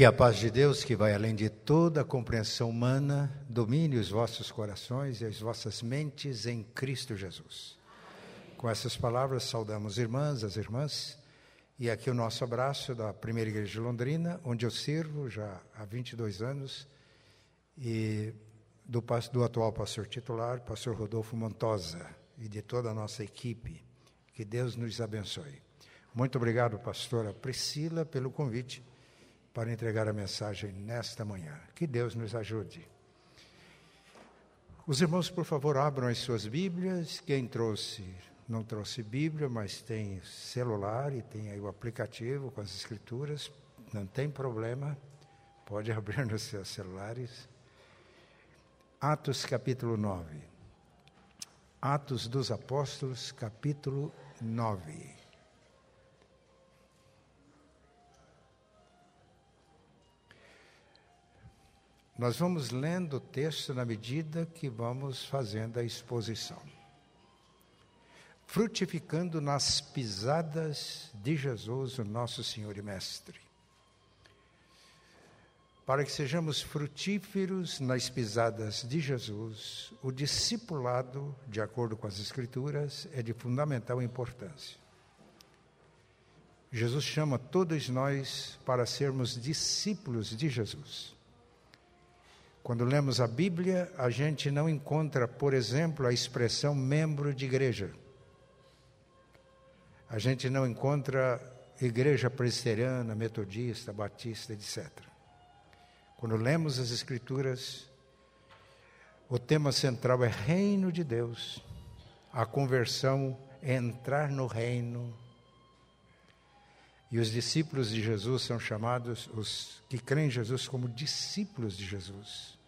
Que a paz de Deus, que vai além de toda a compreensão humana, domine os vossos corações e as vossas mentes em Cristo Jesus. Com essas palavras, saudamos irmãs, as irmãs, e aqui o nosso abraço da Primeira Igreja de Londrina, onde eu sirvo já há 22 anos, e do, do atual pastor titular, pastor Rodolfo Montosa, e de toda a nossa equipe. Que Deus nos abençoe. Muito obrigado, pastora Priscila, pelo convite para entregar a mensagem nesta manhã. Que Deus nos ajude. Os irmãos, por favor, abram as suas Bíblias. Quem trouxe, não trouxe Bíblia, mas tem celular e tem aí o aplicativo com as Escrituras, não tem problema, pode abrir nos seus celulares. Atos capítulo 9. Atos dos Apóstolos, capítulo 9. Nós vamos lendo o texto na medida que vamos fazendo a exposição. Frutificando nas pisadas de Jesus, o nosso Senhor e Mestre. Para que sejamos frutíferos nas pisadas de Jesus, o discipulado, de acordo com as Escrituras, é de fundamental importância. Jesus chama todos nós para sermos discípulos de Jesus. Quando lemos a Bíblia, a gente não encontra, por exemplo, a expressão membro de igreja. A gente não encontra igreja presbiteriana, metodista, batista, etc. Quando lemos as Escrituras, o tema central é reino de Deus. A conversão é entrar no reino. E os discípulos de Jesus são chamados, os que creem em Jesus, como discípulos de Jesus.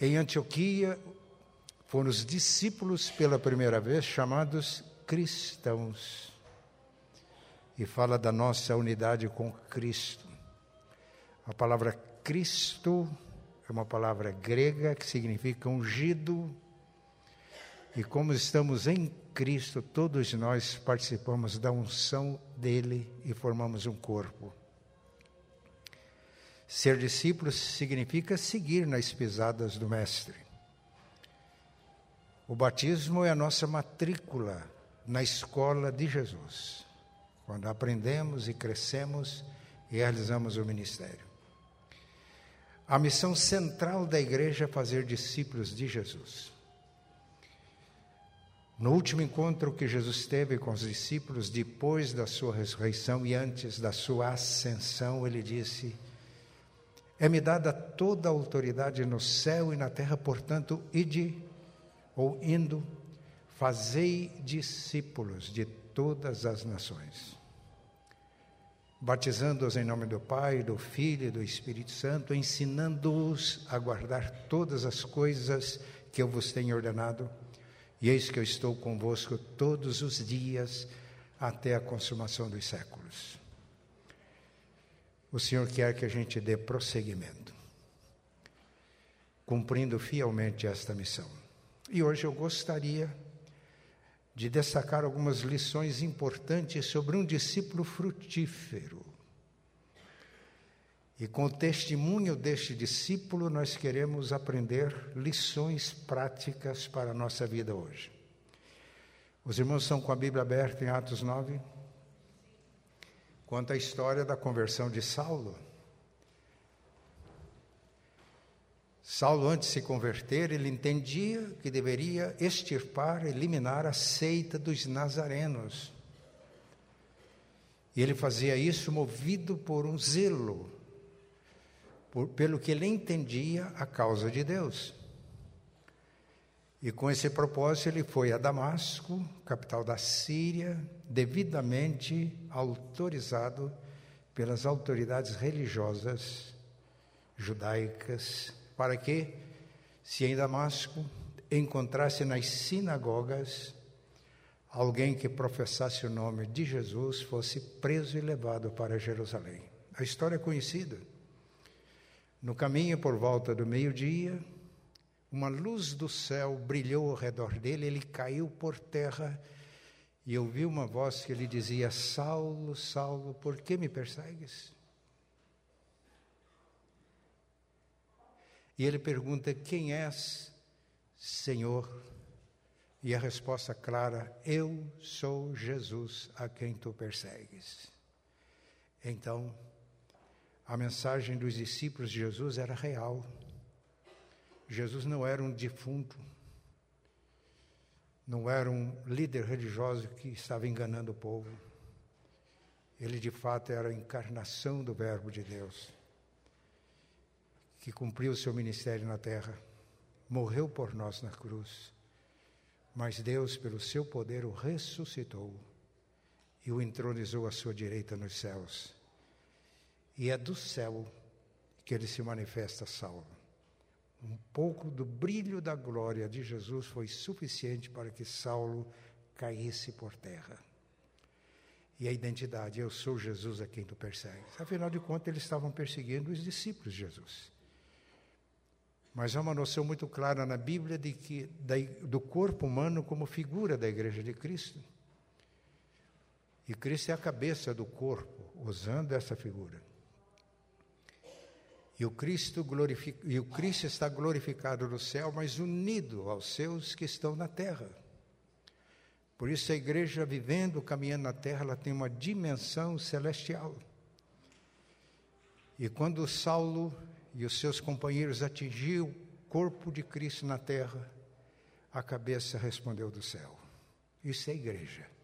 Em Antioquia, foram os discípulos pela primeira vez chamados cristãos. E fala da nossa unidade com Cristo. A palavra Cristo é uma palavra grega que significa ungido. E como estamos em Cristo, todos nós participamos da unção dele e formamos um corpo. Ser discípulo significa seguir nas pisadas do Mestre. O batismo é a nossa matrícula na escola de Jesus, quando aprendemos e crescemos e realizamos o ministério. A missão central da igreja é fazer discípulos de Jesus. No último encontro que Jesus teve com os discípulos, depois da sua ressurreição e antes da sua ascensão, ele disse: é-me dada toda a autoridade no céu e na terra, portanto, ide ou indo, fazei discípulos de todas as nações, batizando-os em nome do Pai, do Filho e do Espírito Santo, ensinando-os a guardar todas as coisas que eu vos tenho ordenado, e eis que eu estou convosco todos os dias até a consumação dos séculos o Senhor quer que a gente dê prosseguimento, cumprindo fielmente esta missão. E hoje eu gostaria de destacar algumas lições importantes sobre um discípulo frutífero. E com o testemunho deste discípulo, nós queremos aprender lições práticas para a nossa vida hoje. Os irmãos estão com a Bíblia aberta em Atos 9? Conta a história da conversão de Saulo. Saulo, antes de se converter, ele entendia que deveria extirpar, eliminar a seita dos nazarenos. E ele fazia isso movido por um zelo, por, pelo que ele entendia a causa de Deus. E com esse propósito ele foi a Damasco, capital da Síria, devidamente autorizado pelas autoridades religiosas judaicas, para que, se em Damasco encontrasse nas sinagogas alguém que professasse o nome de Jesus, fosse preso e levado para Jerusalém. A história é conhecida. No caminho, por volta do meio-dia, uma luz do céu brilhou ao redor dele, ele caiu por terra e ouvi uma voz que lhe dizia: Saulo, Saulo, por que me persegues? E ele pergunta: Quem és, Senhor? E a resposta clara: Eu sou Jesus a quem tu persegues. Então, a mensagem dos discípulos de Jesus era real. Jesus não era um defunto, não era um líder religioso que estava enganando o povo. Ele de fato era a encarnação do Verbo de Deus que cumpriu o seu ministério na terra, morreu por nós na cruz, mas Deus, pelo seu poder, o ressuscitou e o entronizou à sua direita nos céus. E é do céu que ele se manifesta salvo. Um pouco do brilho da glória de Jesus foi suficiente para que Saulo caísse por terra. E a identidade, eu sou Jesus a quem tu persegues. Afinal de contas, eles estavam perseguindo os discípulos de Jesus. Mas há uma noção muito clara na Bíblia de que do corpo humano como figura da Igreja de Cristo. E Cristo é a cabeça do corpo, usando essa figura. E o Cristo, glorific... e o Cristo está glorificado no céu, mas unido aos seus que estão na terra. Por isso a igreja vivendo, caminhando na terra, ela tem uma dimensão celestial. E quando Saulo e os seus companheiros atingiu o corpo de Cristo na terra, a cabeça respondeu do céu. Isso é igreja.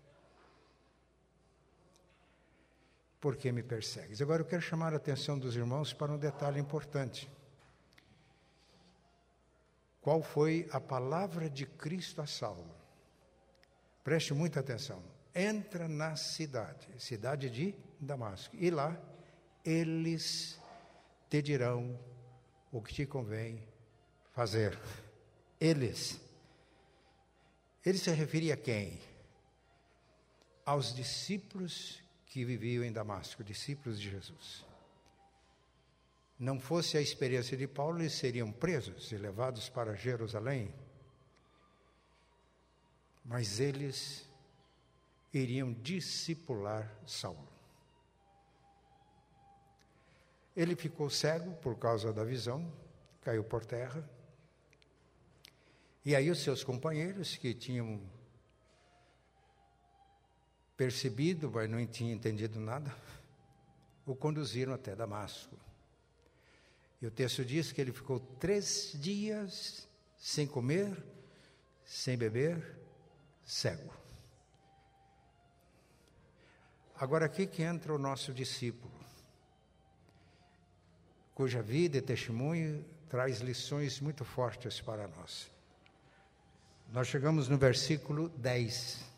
Por que me persegues? Agora eu quero chamar a atenção dos irmãos para um detalhe importante. Qual foi a palavra de Cristo a Saulo? Preste muita atenção. Entra na cidade, cidade de Damasco, e lá eles te dirão o que te convém fazer. Eles. Ele se referia a quem? Aos discípulos que viviam em Damasco, discípulos de Jesus. Não fosse a experiência de Paulo, eles seriam presos e levados para Jerusalém. Mas eles iriam discipular Saulo. Ele ficou cego por causa da visão, caiu por terra. E aí os seus companheiros que tinham percebido, mas não tinham entendido nada, o conduziram até Damasco. E o texto diz que ele ficou três dias sem comer, sem beber, cego. Agora aqui que entra o nosso discípulo cuja vida e testemunho traz lições muito fortes para nós. Nós chegamos no versículo 10.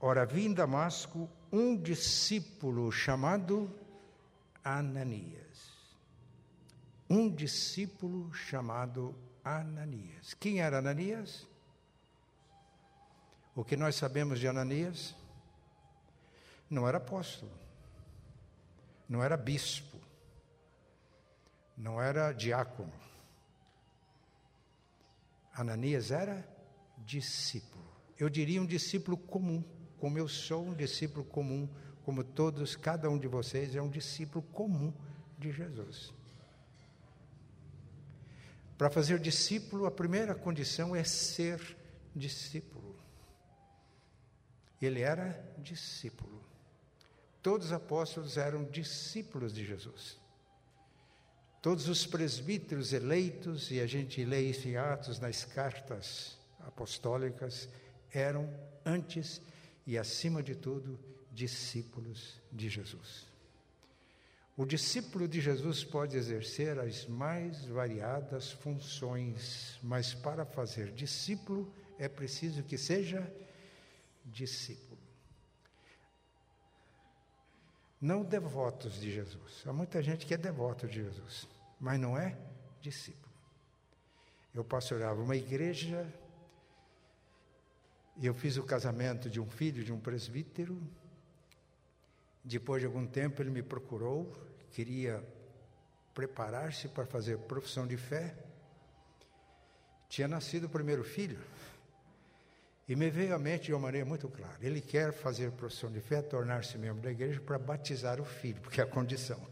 Ora, vi em Damasco um discípulo chamado Ananias. Um discípulo chamado Ananias. Quem era Ananias? O que nós sabemos de Ananias? Não era apóstolo, não era bispo, não era diácono. Ananias era discípulo. Eu diria um discípulo comum, como eu sou um discípulo comum, como todos, cada um de vocês é um discípulo comum de Jesus. Para fazer discípulo, a primeira condição é ser discípulo. Ele era discípulo. Todos os apóstolos eram discípulos de Jesus. Todos os presbíteros eleitos, e a gente lê isso em Atos, nas cartas apostólicas, eram antes e acima de tudo discípulos de Jesus. O discípulo de Jesus pode exercer as mais variadas funções, mas para fazer discípulo é preciso que seja discípulo. Não devotos de Jesus. Há muita gente que é devoto de Jesus mas não é discípulo. Eu pastorava uma igreja eu fiz o casamento de um filho de um presbítero. Depois de algum tempo ele me procurou, queria preparar-se para fazer profissão de fé. Tinha nascido o primeiro filho. E me veio à mente de uma maneira muito clara: ele quer fazer profissão de fé, tornar-se membro da igreja para batizar o filho, porque é a condição.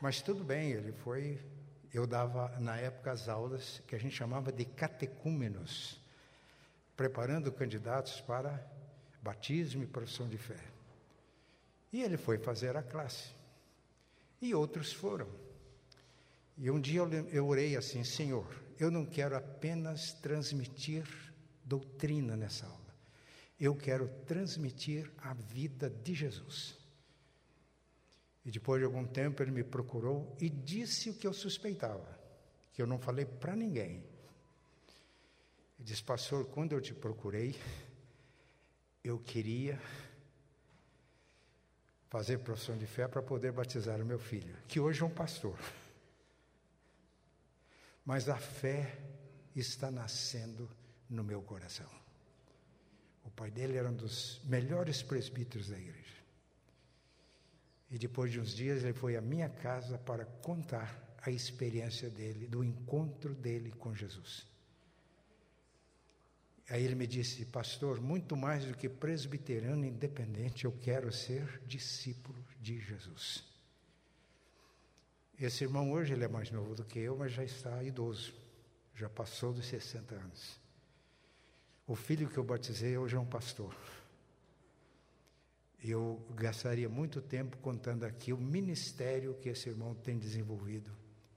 Mas tudo bem, ele foi. Eu dava na época as aulas que a gente chamava de catecúmenos, preparando candidatos para batismo e profissão de fé. E ele foi fazer a classe. E outros foram. E um dia eu, orei assim: Senhor, eu não quero apenas transmitir doutrina nessa aula. Eu quero transmitir a vida de Jesus. E depois de algum tempo ele me procurou e disse o que eu suspeitava, que eu não falei para ninguém. Ele disse, pastor, quando eu te procurei, eu queria fazer profissão de fé para poder batizar o meu filho, que hoje é um pastor. Mas a fé está nascendo no meu coração. O pai dele era um dos melhores presbíteros da igreja. E depois de uns dias ele foi à minha casa para contar a experiência dele, do encontro dele com Jesus. Aí ele me disse, pastor, muito mais do que presbiteriano independente, eu quero ser discípulo de Jesus. Esse irmão hoje ele é mais novo do que eu, mas já está idoso, já passou dos 60 anos. O filho que eu batizei hoje é um pastor. Eu gastaria muito tempo contando aqui o ministério que esse irmão tem desenvolvido.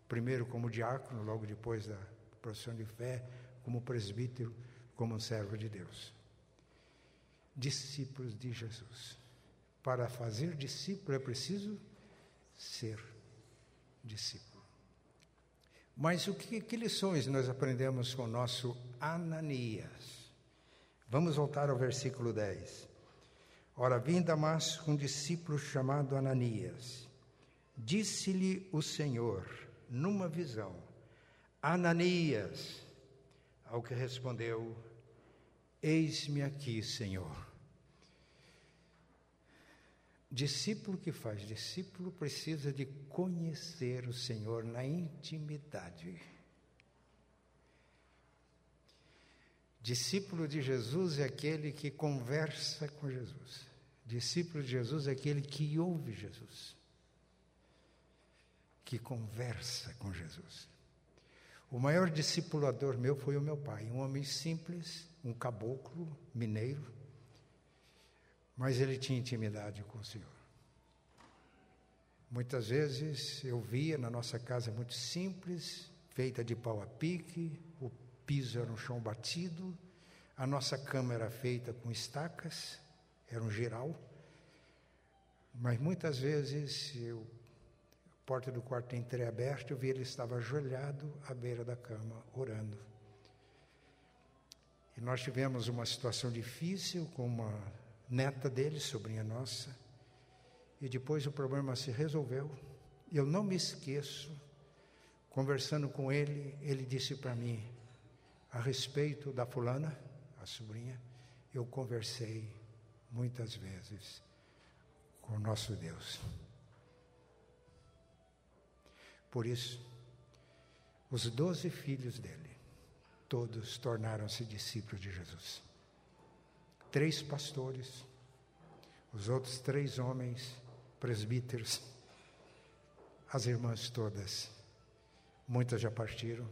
Primeiro como diácono, logo depois da profissão de fé, como presbítero, como servo de Deus. Discípulos de Jesus. Para fazer discípulo é preciso ser discípulo. Mas o que, que lições nós aprendemos com o nosso Ananias? Vamos voltar ao versículo 10. Ora, vim Damasco um discípulo chamado Ananias. Disse-lhe o Senhor, numa visão, Ananias, ao que respondeu, Eis-me aqui, Senhor. Discípulo que faz discípulo precisa de conhecer o Senhor na intimidade. Discípulo de Jesus é aquele que conversa com Jesus. Discípulo de Jesus é aquele que ouve Jesus, que conversa com Jesus. O maior discipulador meu foi o meu pai, um homem simples, um caboclo mineiro, mas ele tinha intimidade com o Senhor. Muitas vezes eu via na nossa casa muito simples, feita de pau a pique, o piso era um chão batido, a nossa cama era feita com estacas, era um geral, mas muitas vezes eu, a porta do quarto entreaberta, eu vi ele estava ajoelhado à beira da cama, orando. E nós tivemos uma situação difícil com uma neta dele, sobrinha nossa, e depois o problema se resolveu. Eu não me esqueço, conversando com ele, ele disse para mim: a respeito da fulana, a sobrinha, eu conversei muitas vezes com o nosso Deus. Por isso, os doze filhos dele, todos tornaram-se discípulos de Jesus. Três pastores, os outros três homens, presbíteros, as irmãs todas, muitas já partiram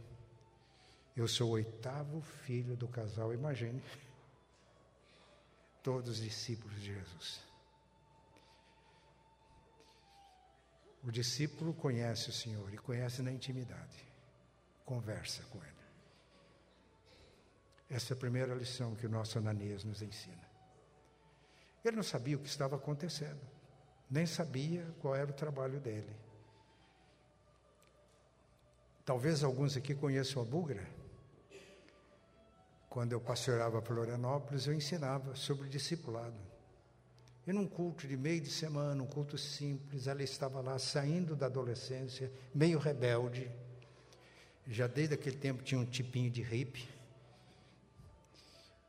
eu sou o oitavo filho do casal, imagine. Todos discípulos de Jesus. O discípulo conhece o Senhor e conhece na intimidade. Conversa com Ele. Essa é a primeira lição que o nosso Ananias nos ensina. Ele não sabia o que estava acontecendo, nem sabia qual era o trabalho dele. Talvez alguns aqui conheçam a Bugra. Quando eu pastoreava Florianópolis, eu ensinava sobre discipulado. E num culto de meio de semana, um culto simples, ela estava lá saindo da adolescência, meio rebelde. Já desde aquele tempo tinha um tipinho de hippie.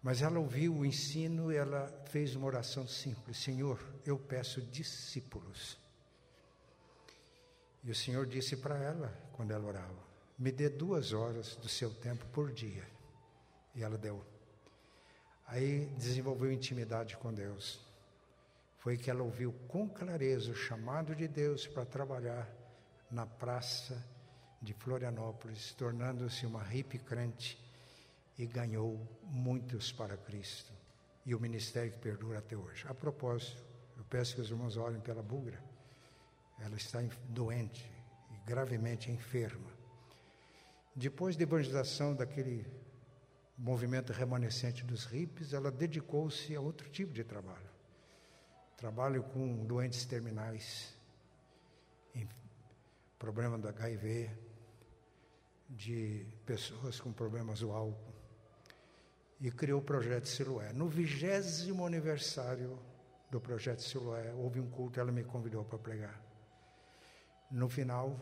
Mas ela ouviu o ensino e ela fez uma oração simples: Senhor, eu peço discípulos. E o Senhor disse para ela, quando ela orava: Me dê duas horas do seu tempo por dia. E ela deu. Aí desenvolveu intimidade com Deus. Foi que ela ouviu com clareza o chamado de Deus para trabalhar na praça de Florianópolis, tornando-se uma hippie crente e ganhou muitos para Cristo. E o ministério que perdura até hoje. A propósito, eu peço que os irmãos olhem pela bugra. Ela está doente e gravemente enferma. Depois da evangelização daquele movimento remanescente dos hippies, ela dedicou-se a outro tipo de trabalho. Trabalho com doentes terminais, problema do HIV, de pessoas com problemas do álcool. E criou o projeto Siloé. No vigésimo aniversário do projeto Siloé, houve um culto, ela me convidou para pregar. No final,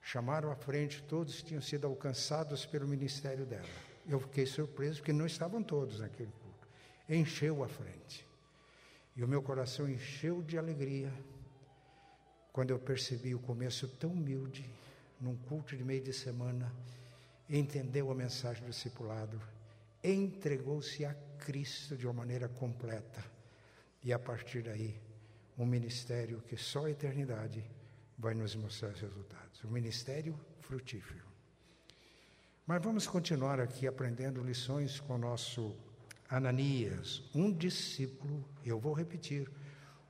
chamaram à frente, todos tinham sido alcançados pelo ministério dela. Eu fiquei surpreso, porque não estavam todos naquele culto. Encheu a frente. E o meu coração encheu de alegria quando eu percebi o começo tão humilde, num culto de meio de semana, entendeu a mensagem do discipulado, entregou-se a Cristo de uma maneira completa e a partir daí, um ministério que só a eternidade vai nos mostrar os resultados. Um ministério frutífero. Mas vamos continuar aqui aprendendo lições com o nosso Ananias, um discípulo, eu vou repetir,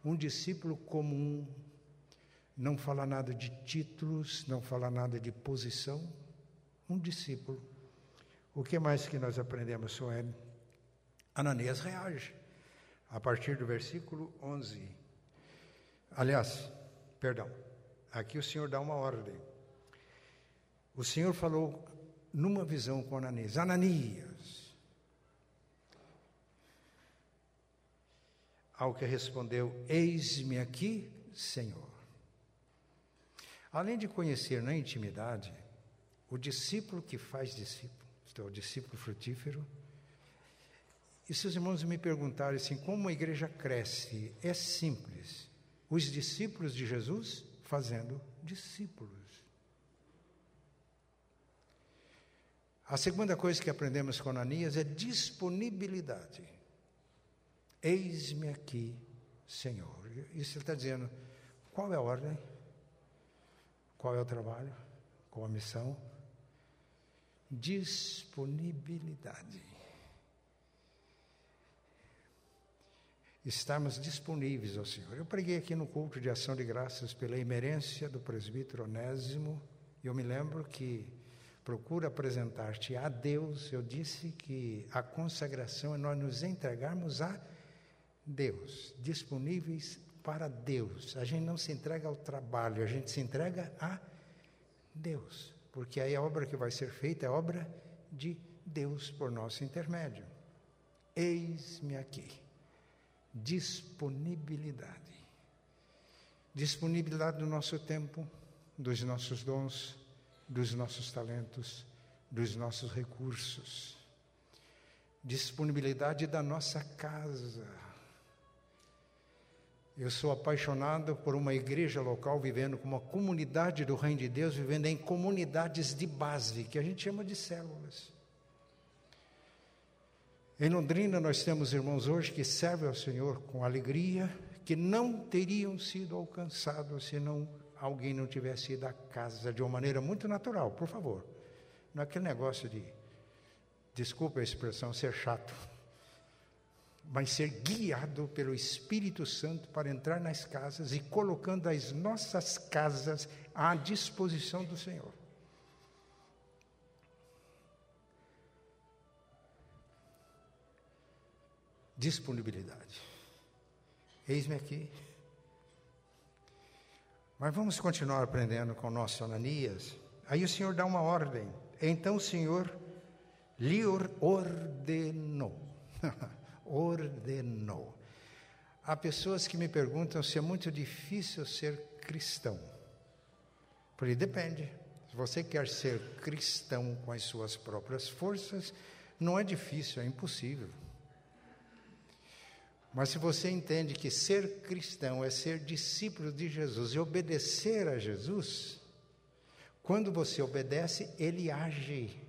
um discípulo comum, não fala nada de títulos, não fala nada de posição, um discípulo. O que mais que nós aprendemos ele? Ananias reage a partir do versículo 11. Aliás, perdão, aqui o Senhor dá uma ordem. O Senhor falou numa visão com Ananias: Ananias. Ao que respondeu: Eis-me aqui, Senhor. Além de conhecer na intimidade, o discípulo que faz discípulo, isto é, o discípulo frutífero, e se os irmãos me perguntarem assim, como a igreja cresce, é simples. Os discípulos de Jesus fazendo discípulos. A segunda coisa que aprendemos com Ananias é disponibilidade. Eis-me aqui, Senhor. Isso ele está dizendo. Qual é a ordem? Qual é o trabalho? Qual a missão? Disponibilidade. estarmos disponíveis ao Senhor. Eu preguei aqui no culto de ação de graças pela imerência do presbítero Onésimo, e eu me lembro que procura apresentar-te a Deus. Eu disse que a consagração é nós nos entregarmos a Deus, disponíveis para Deus. A gente não se entrega ao trabalho, a gente se entrega a Deus, porque aí a obra que vai ser feita é obra de Deus por nosso intermédio. Eis-me aqui disponibilidade. Disponibilidade do nosso tempo, dos nossos dons, dos nossos talentos, dos nossos recursos. Disponibilidade da nossa casa. Eu sou apaixonado por uma igreja local vivendo como uma comunidade do Reino de Deus, vivendo em comunidades de base, que a gente chama de células. Em Londrina, nós temos irmãos hoje que servem ao Senhor com alegria, que não teriam sido alcançados se não, alguém não tivesse ido à casa de uma maneira muito natural, por favor. Não é aquele negócio de, desculpa a expressão, ser chato, mas ser guiado pelo Espírito Santo para entrar nas casas e colocando as nossas casas à disposição do Senhor. disponibilidade. Eis-me aqui. Mas vamos continuar aprendendo com o nosso Ananias. Aí o Senhor dá uma ordem. Então o Senhor lhe ordenou. ordenou. Há pessoas que me perguntam se é muito difícil ser cristão. Porque depende. Se você quer ser cristão com as suas próprias forças, não é difícil, é impossível. Mas se você entende que ser cristão é ser discípulo de Jesus e obedecer a Jesus, quando você obedece, ele age.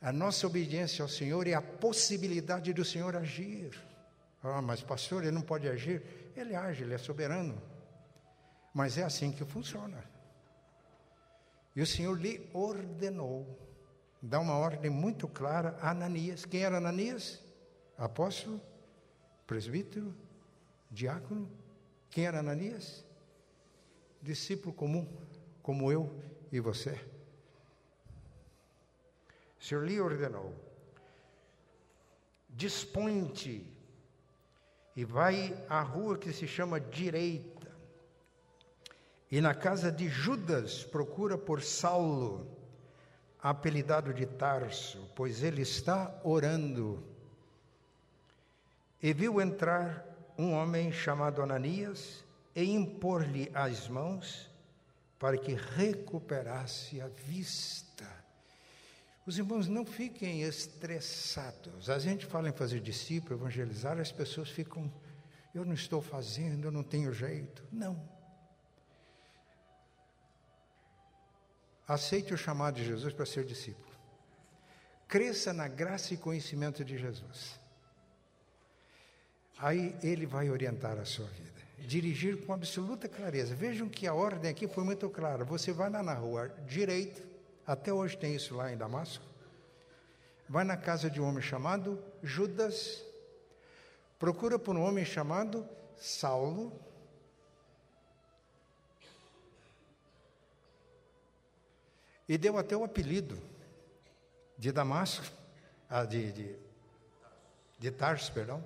A nossa obediência ao Senhor é a possibilidade do Senhor agir. Ah, mas pastor, ele não pode agir. Ele age, ele é soberano. Mas é assim que funciona. E o Senhor lhe ordenou, dá uma ordem muito clara a Ananias. Quem era Ananias? Apóstolo, presbítero, diácono. Quem era Ananias? Discípulo comum, como eu e você. O Senhor lhe ordenou: dispõe-te e vai à rua que se chama Direita, e na casa de Judas procura por Saulo, apelidado de Tarso, pois ele está orando. E viu entrar um homem chamado Ananias e impor-lhe as mãos para que recuperasse a vista. Os irmãos não fiquem estressados. A gente fala em fazer discípulo, evangelizar, as pessoas ficam, eu não estou fazendo, eu não tenho jeito. Não. Aceite o chamado de Jesus para ser discípulo. Cresça na graça e conhecimento de Jesus. Aí ele vai orientar a sua vida. Dirigir com absoluta clareza. Vejam que a ordem aqui foi muito clara. Você vai lá na rua direito, até hoje tem isso lá em Damasco. Vai na casa de um homem chamado Judas, procura por um homem chamado Saulo. E deu até o apelido de Damasco, ah, de, de, de perdão.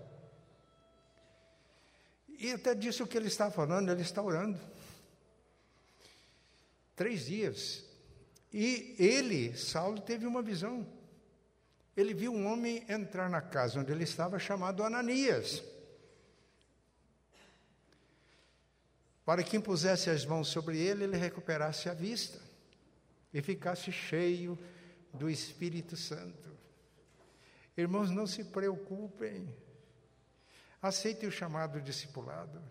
E até disse o que ele está falando, ele está orando. Três dias e ele, Saulo, teve uma visão. Ele viu um homem entrar na casa onde ele estava, chamado Ananias, para que impusesse as mãos sobre ele, ele recuperasse a vista e ficasse cheio do Espírito Santo. Irmãos, não se preocupem, aceitem o chamado discipulado,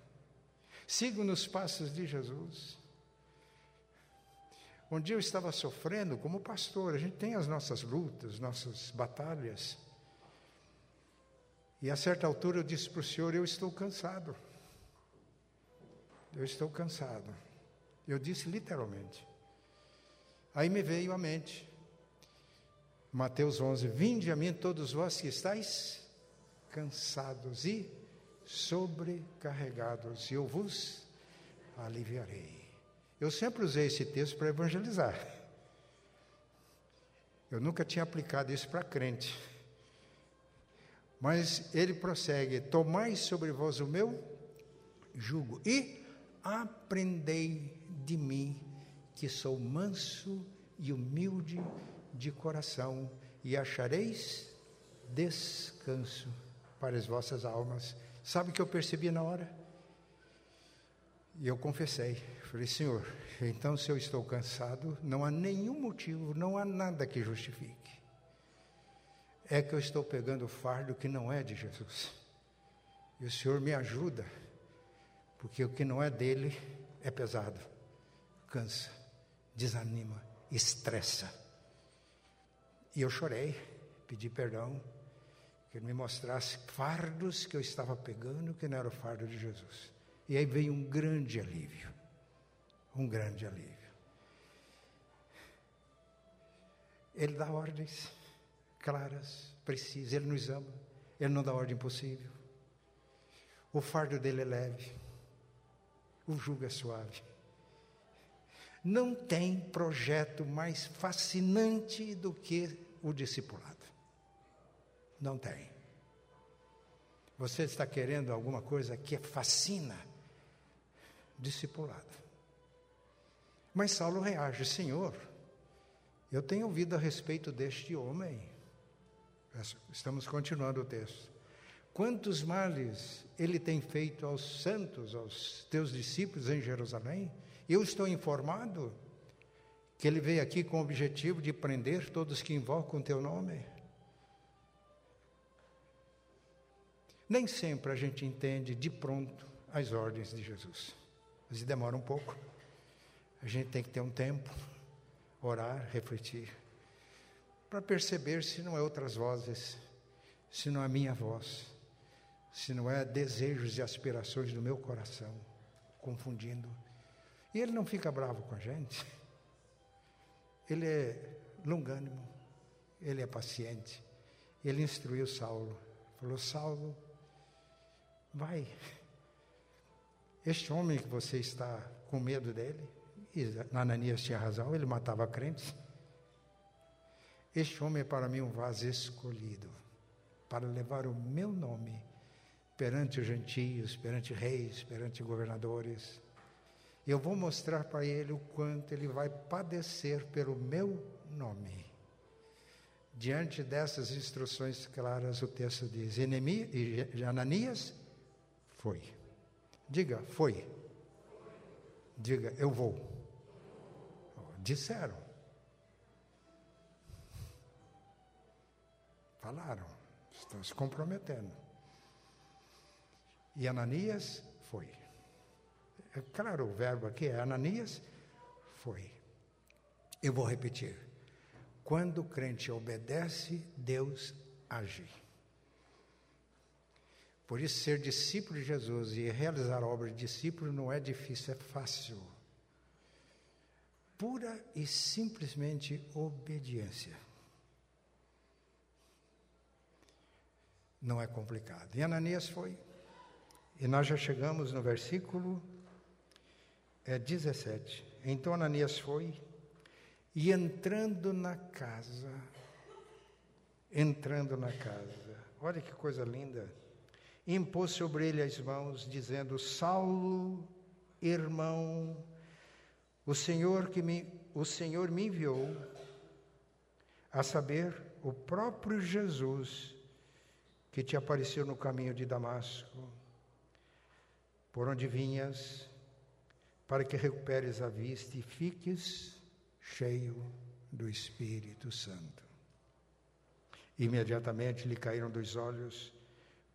sigam nos passos de Jesus. Um dia eu estava sofrendo como pastor, a gente tem as nossas lutas, nossas batalhas. E a certa altura eu disse para o Senhor: Eu estou cansado. Eu estou cansado. Eu disse literalmente. Aí me veio à mente. Mateus 11: Vinde a mim todos vós que estáis cansados e sobrecarregados, e eu vos aliviarei. Eu sempre usei esse texto para evangelizar. Eu nunca tinha aplicado isso para crente. Mas ele prossegue: Tomai sobre vós o meu jugo e aprendei de mim, que sou manso e humilde de coração, e achareis descanso para as vossas almas. Sabe o que eu percebi na hora? E eu confessei, falei, Senhor, então se eu estou cansado, não há nenhum motivo, não há nada que justifique. É que eu estou pegando o fardo que não é de Jesus. E o Senhor me ajuda, porque o que não é dele é pesado, cansa, desanima, estressa. E eu chorei, pedi perdão, que ele me mostrasse fardos que eu estava pegando que não era o fardo de Jesus. E aí veio um grande alívio. Um grande alívio. Ele dá ordens claras, precisas, ele nos ama. Ele não dá ordem impossível. O fardo dele é leve. O jugo é suave. Não tem projeto mais fascinante do que o discipulado. Não tem. Você está querendo alguma coisa que fascina? discipulado. Mas Saulo reage: Senhor, eu tenho ouvido a respeito deste homem. Estamos continuando o texto. Quantos males ele tem feito aos santos, aos teus discípulos em Jerusalém? Eu estou informado que ele veio aqui com o objetivo de prender todos que invocam o teu nome. Nem sempre a gente entende de pronto as ordens de Jesus. Mas demora um pouco. A gente tem que ter um tempo, orar, refletir. para perceber se não é outras vozes, se não é minha voz, se não é desejos e aspirações do meu coração confundindo. E ele não fica bravo com a gente. Ele é longânimo, ele é paciente. Ele instruiu Saulo. Falou: Saulo, vai. Este homem que você está com medo dele, e Ananias tinha razão, ele matava crentes. Este homem é para mim um vaso escolhido para levar o meu nome perante os gentios, perante reis, perante governadores. Eu vou mostrar para ele o quanto ele vai padecer pelo meu nome. Diante dessas instruções claras, o texto diz: e Ananias foi. Diga, foi. Diga, eu vou. Disseram. Falaram. Estão se comprometendo. E Ananias foi. É claro, o verbo aqui é Ananias foi. Eu vou repetir. Quando o crente obedece, Deus age. Por isso, ser discípulo de Jesus e realizar a obra de discípulo não é difícil, é fácil. Pura e simplesmente obediência. Não é complicado. E Ananias foi. E nós já chegamos no versículo é, 17. Então Ananias foi e entrando na casa, entrando na casa, olha que coisa linda, impôs sobre ele as mãos, dizendo: Saulo, irmão, o Senhor que me, o Senhor me enviou, a saber, o próprio Jesus que te apareceu no caminho de Damasco, por onde vinhas, para que recuperes a vista e fiques cheio do Espírito Santo. Imediatamente lhe caíram dos olhos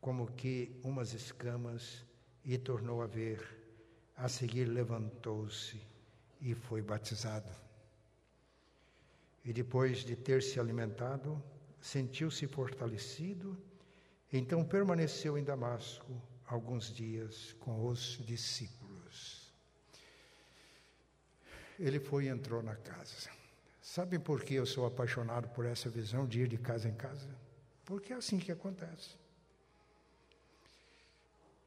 como que umas escamas e tornou a ver. A seguir levantou-se e foi batizado. E depois de ter se alimentado, sentiu-se fortalecido, então permaneceu em Damasco alguns dias com os discípulos. Ele foi e entrou na casa. Sabem por que eu sou apaixonado por essa visão de ir de casa em casa? Porque é assim que acontece.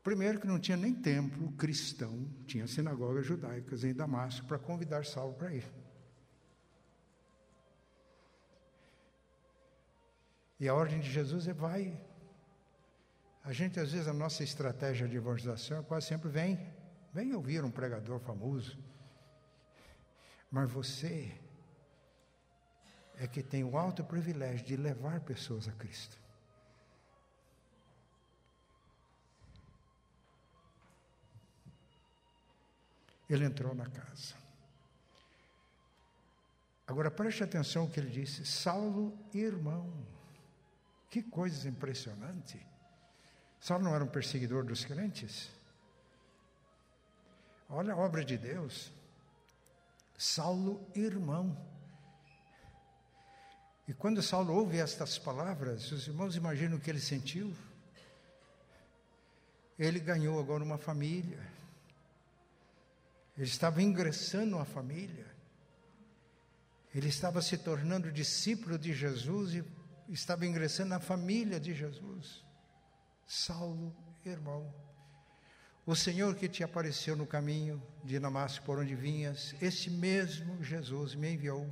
Primeiro que não tinha nem templo cristão, tinha sinagogas judaicas em Damasco para convidar Saulo para ir. E a ordem de Jesus é vai, a gente, às vezes, a nossa estratégia de evangelização quase sempre vem, vem ouvir um pregador famoso. Mas você é que tem o alto privilégio de levar pessoas a Cristo. Ele entrou na casa. Agora preste atenção o que ele disse: Saulo, irmão. Que coisa impressionante. Saulo não era um perseguidor dos crentes? Olha a obra de Deus. Saulo, irmão. E quando Saulo ouve estas palavras, os irmãos imaginam o que ele sentiu? Ele ganhou agora uma família. Ele estava ingressando na família. Ele estava se tornando discípulo de Jesus e estava ingressando na família de Jesus. Saulo, irmão, o Senhor que te apareceu no caminho de Damasco por onde vinhas, esse mesmo Jesus me enviou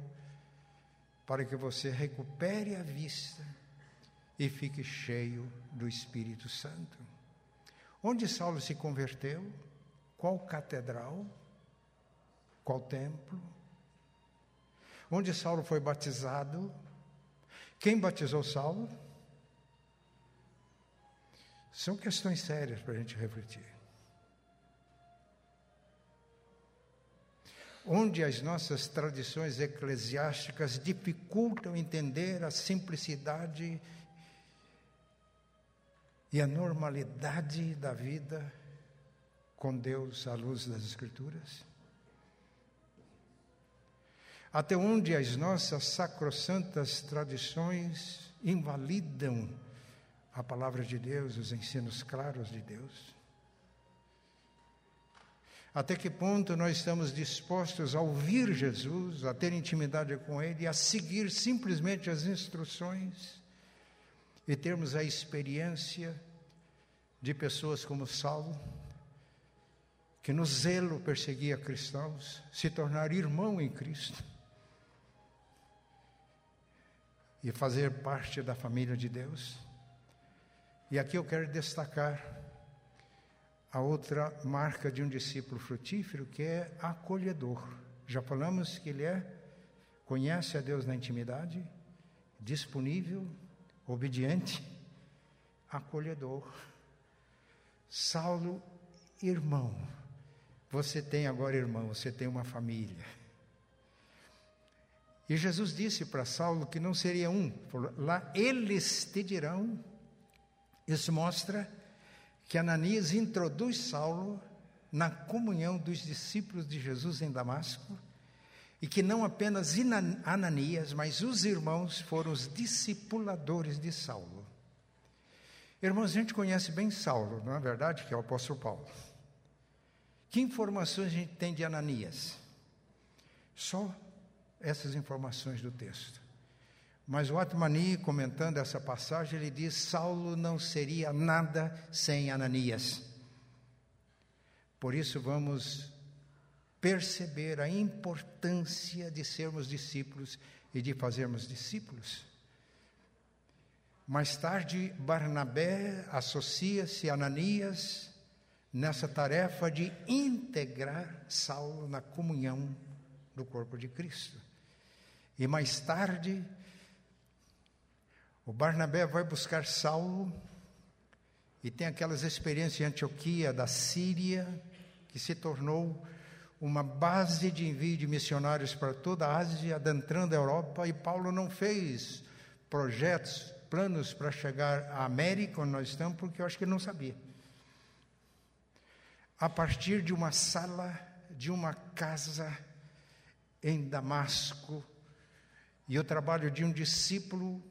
para que você recupere a vista e fique cheio do Espírito Santo. Onde Saulo se converteu? Qual catedral? Qual templo? Onde Saulo foi batizado? Quem batizou Saulo? São questões sérias para a gente refletir. Onde as nossas tradições eclesiásticas dificultam entender a simplicidade e a normalidade da vida com Deus à luz das Escrituras? Até onde as nossas sacrossantas tradições invalidam a palavra de Deus, os ensinos claros de Deus? Até que ponto nós estamos dispostos a ouvir Jesus, a ter intimidade com Ele, a seguir simplesmente as instruções e termos a experiência de pessoas como Saulo, que no zelo perseguia cristãos, se tornar irmão em Cristo e fazer parte da família de Deus. E aqui eu quero destacar a outra marca de um discípulo frutífero, que é acolhedor. Já falamos que ele é, conhece a Deus na intimidade, disponível, obediente, acolhedor. Saulo, irmão, você tem agora irmão, você tem uma família. E Jesus disse para Saulo que não seria um, lá eles te dirão. Isso mostra que Ananias introduz Saulo na comunhão dos discípulos de Jesus em Damasco, e que não apenas Ananias, mas os irmãos foram os discipuladores de Saulo. Irmãos, a gente conhece bem Saulo, não é verdade? Que é o apóstolo Paulo. Que informações a gente tem de Ananias? Só essas informações do texto. Mas o Atmani, comentando essa passagem, ele diz: Saulo não seria nada sem Ananias. Por isso, vamos perceber a importância de sermos discípulos e de fazermos discípulos. Mais tarde, Barnabé associa-se a Ananias nessa tarefa de integrar Saulo na comunhão do corpo de Cristo. E mais tarde, o Barnabé vai buscar Saulo e tem aquelas experiências em Antioquia, da Síria, que se tornou uma base de envio de missionários para toda a Ásia, adentrando a Europa, e Paulo não fez projetos, planos para chegar à América, onde nós estamos, porque eu acho que ele não sabia. A partir de uma sala, de uma casa em Damasco, e o trabalho de um discípulo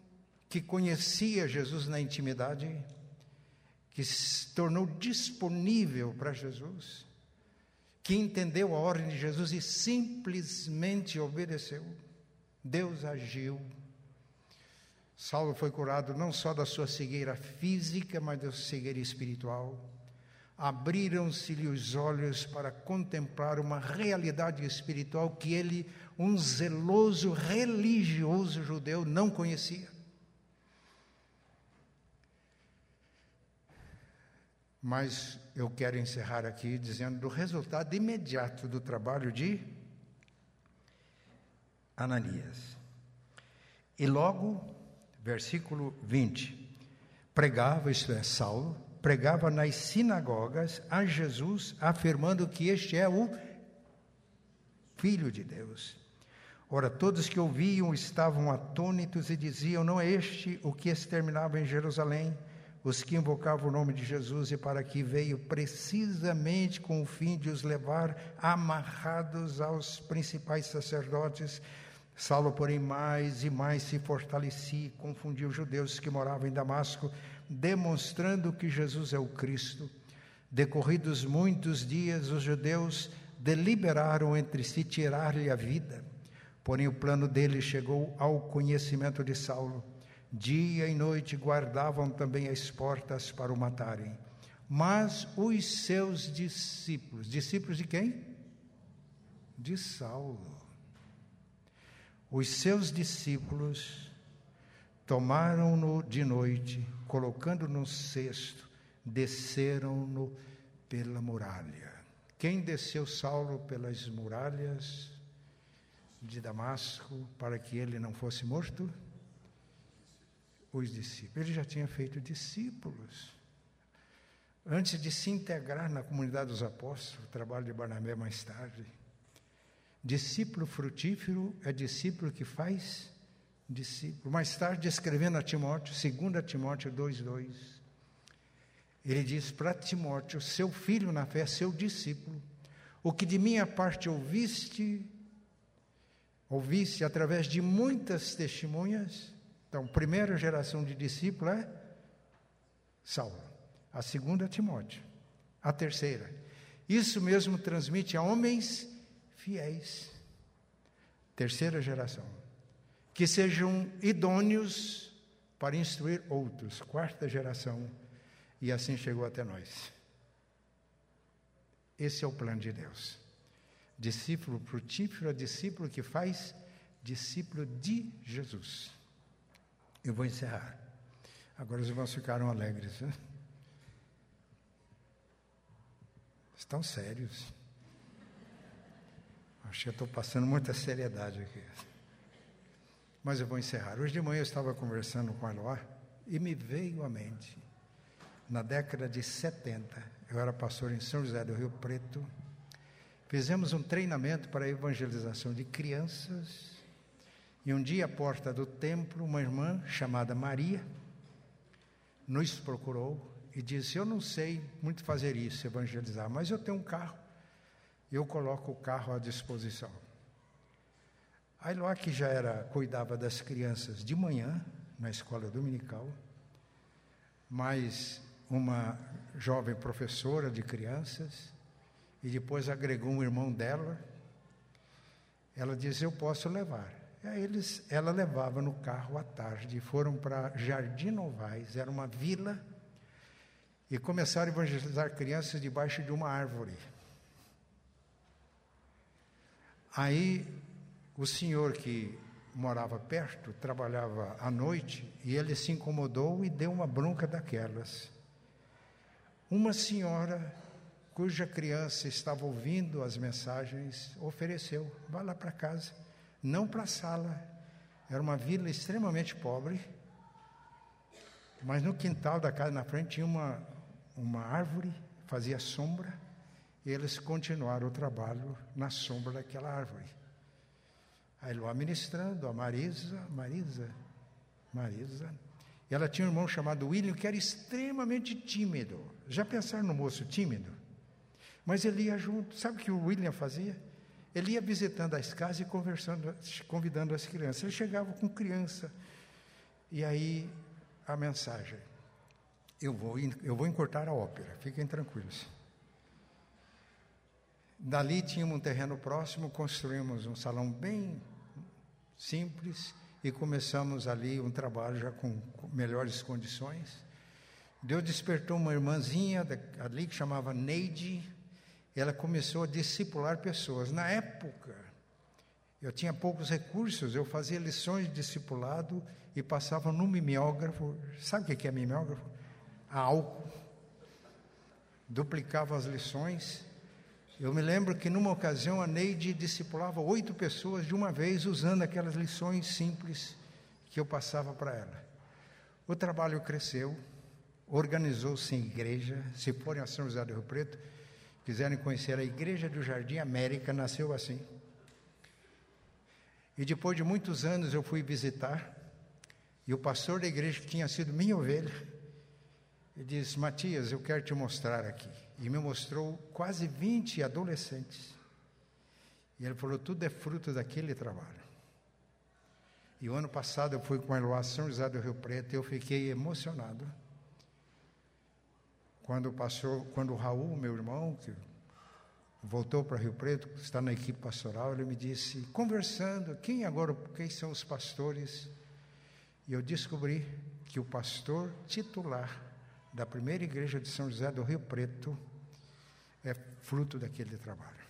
que conhecia Jesus na intimidade, que se tornou disponível para Jesus, que entendeu a ordem de Jesus e simplesmente obedeceu. Deus agiu. Saulo foi curado não só da sua cegueira física, mas da cegueira espiritual. Abriram-se-lhe os olhos para contemplar uma realidade espiritual que ele, um zeloso religioso judeu, não conhecia. Mas eu quero encerrar aqui dizendo do resultado imediato do trabalho de Ananias. E logo, versículo 20, pregava, isto é, Saulo, pregava nas sinagogas a Jesus, afirmando que este é o Filho de Deus. Ora, todos que ouviam estavam atônitos e diziam: Não é este o que exterminava em Jerusalém? os que invocavam o nome de Jesus e para que veio precisamente com o fim de os levar amarrados aos principais sacerdotes. Saulo, porém, mais e mais se fortalecia confundia os judeus que moravam em Damasco, demonstrando que Jesus é o Cristo. Decorridos muitos dias, os judeus deliberaram entre si tirar-lhe a vida. Porém, o plano dele chegou ao conhecimento de Saulo Dia e noite guardavam também as portas para o matarem. Mas os seus discípulos, discípulos de quem? De Saulo. Os seus discípulos tomaram-no de noite, colocando no cesto, desceram-no pela muralha. Quem desceu Saulo pelas muralhas de Damasco para que ele não fosse morto? os discípulos. Ele já tinha feito discípulos. Antes de se integrar na comunidade dos apóstolos, o trabalho de Barnabé mais tarde. Discípulo frutífero é discípulo que faz discípulo. Mais tarde, escrevendo a Timóteo, 2 Timóteo 2,2, ele diz para Timóteo, seu filho na fé, seu discípulo, o que de minha parte ouviste Ouvisse através de muitas testemunhas. Então, primeira geração de discípulo é Saulo. A segunda Timóteo. A terceira. Isso mesmo transmite a homens fiéis. Terceira geração. Que sejam idôneos para instruir outros. Quarta geração. E assim chegou até nós. Esse é o plano de Deus. Discípulo frutífero é discípulo que faz discípulo de Jesus. Eu vou encerrar. Agora os irmãos ficaram alegres. Né? Estão sérios. Acho que eu estou passando muita seriedade aqui. Mas eu vou encerrar. Hoje de manhã eu estava conversando com a Eloá e me veio à mente, na década de 70, eu era pastor em São José do Rio Preto, fizemos um treinamento para a evangelização de crianças, e um dia à porta do templo, uma irmã chamada Maria nos procurou e disse: Eu não sei muito fazer isso, evangelizar, mas eu tenho um carro, eu coloco o carro à disposição. A Eloá, que já era, cuidava das crianças de manhã, na escola dominical, mais uma jovem professora de crianças, e depois agregou um irmão dela. Ela disse: Eu posso levar. E aí eles, ela levava no carro à tarde, foram para Jardim Novais, era uma vila, e começaram a evangelizar crianças debaixo de uma árvore. Aí o senhor que morava perto trabalhava à noite e ele se incomodou e deu uma bronca daquelas. Uma senhora cuja criança estava ouvindo as mensagens ofereceu: vá lá para casa, não para a sala. Era uma vila extremamente pobre, mas no quintal da casa na frente tinha uma, uma árvore, fazia sombra, e eles continuaram o trabalho na sombra daquela árvore. A Eloá ministrando, a Marisa, Marisa, Marisa. E ela tinha um irmão chamado William que era extremamente tímido. Já pensaram no moço tímido? Mas ele ia junto. Sabe o que o William fazia? Ele ia visitando as casas e conversando, convidando as crianças. Ele chegava com criança. E aí a mensagem: eu vou, eu vou encurtar a ópera, fiquem tranquilos. Dali tínhamos um terreno próximo, construímos um salão bem simples e começamos ali um trabalho já com melhores condições. Deus despertou uma irmãzinha ali que chamava Neide, ela começou a discipular pessoas. Na época, eu tinha poucos recursos, eu fazia lições de discipulado e passava no mimeógrafo. Sabe o que é mimeógrafo? A álcool. Duplicava as lições eu me lembro que numa ocasião a Neide discipulava oito pessoas de uma vez usando aquelas lições simples que eu passava para ela. O trabalho cresceu, organizou-se em igreja. Se forem a São José do Rio Preto, quiserem conhecer a Igreja do Jardim América, nasceu assim. E depois de muitos anos eu fui visitar, e o pastor da igreja, que tinha sido minha ovelha, ele disse: Matias, eu quero te mostrar aqui e me mostrou quase 20 adolescentes. E ele falou: tudo é fruto daquele trabalho. E o ano passado eu fui com a Eloá São José do Rio Preto e eu fiquei emocionado. Quando passou, quando o Raul, meu irmão, que voltou para Rio Preto, está na equipe pastoral, ele me disse, conversando, quem agora, quem são os pastores? E eu descobri que o pastor titular da primeira igreja de São José do Rio Preto é fruto daquele trabalho.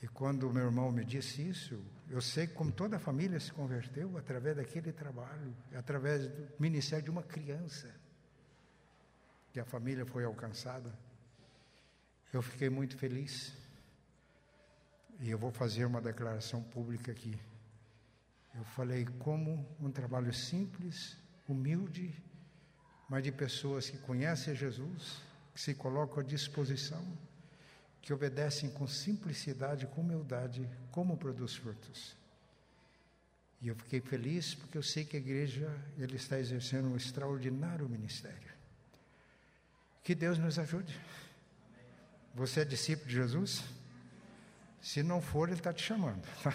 E quando meu irmão me disse isso, eu sei como toda a família se converteu através daquele trabalho, através do ministério de uma criança, que a família foi alcançada. Eu fiquei muito feliz. E eu vou fazer uma declaração pública aqui. Eu falei como um trabalho simples, humilde, mas de pessoas que conhecem Jesus, que se colocam à disposição, que obedecem com simplicidade, com humildade, como produz frutos. E eu fiquei feliz porque eu sei que a igreja ele está exercendo um extraordinário ministério. Que Deus nos ajude. Você é discípulo de Jesus? Se não for, ele está te chamando. Tá?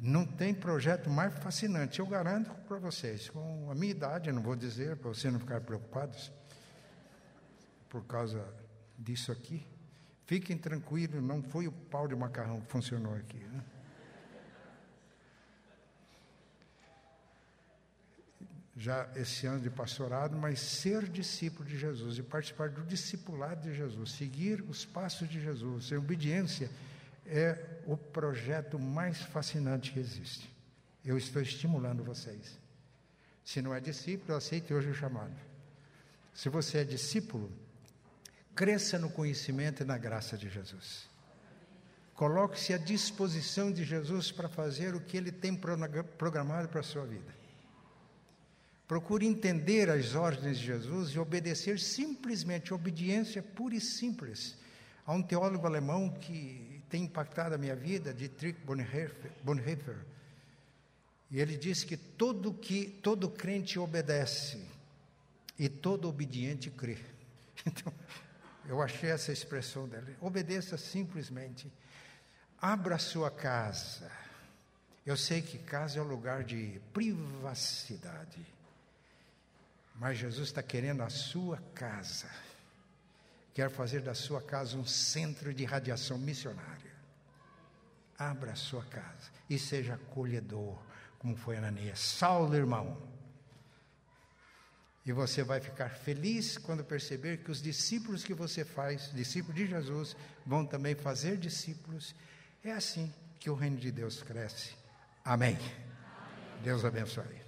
Não tem projeto mais fascinante, eu garanto para vocês. Com a minha idade, não vou dizer, para vocês não ficarem preocupados, por causa disso aqui. Fiquem tranquilos, não foi o pau de macarrão que funcionou aqui. Né? Já esse ano de pastorado, mas ser discípulo de Jesus e participar do discipulado de Jesus, seguir os passos de Jesus, em obediência é o projeto mais fascinante que existe. Eu estou estimulando vocês. Se não é discípulo, aceite hoje o chamado. Se você é discípulo, cresça no conhecimento e na graça de Jesus. Coloque-se à disposição de Jesus para fazer o que ele tem programado para a sua vida. Procure entender as ordens de Jesus e obedecer simplesmente, obediência pura e simples. Há um teólogo alemão que tem impactado a minha vida, Dietrich Bonhoeffer. E ele diz que todo, que todo crente obedece e todo obediente crê. Então, eu achei essa expressão dele. Obedeça simplesmente. Abra a sua casa. Eu sei que casa é um lugar de privacidade. Mas Jesus está querendo a sua casa quer fazer da sua casa um centro de radiação missionária. Abra a sua casa e seja acolhedor, como foi Ananias. Saulo, irmão. E você vai ficar feliz quando perceber que os discípulos que você faz, discípulos de Jesus, vão também fazer discípulos. É assim que o reino de Deus cresce. Amém. Amém. Deus abençoe.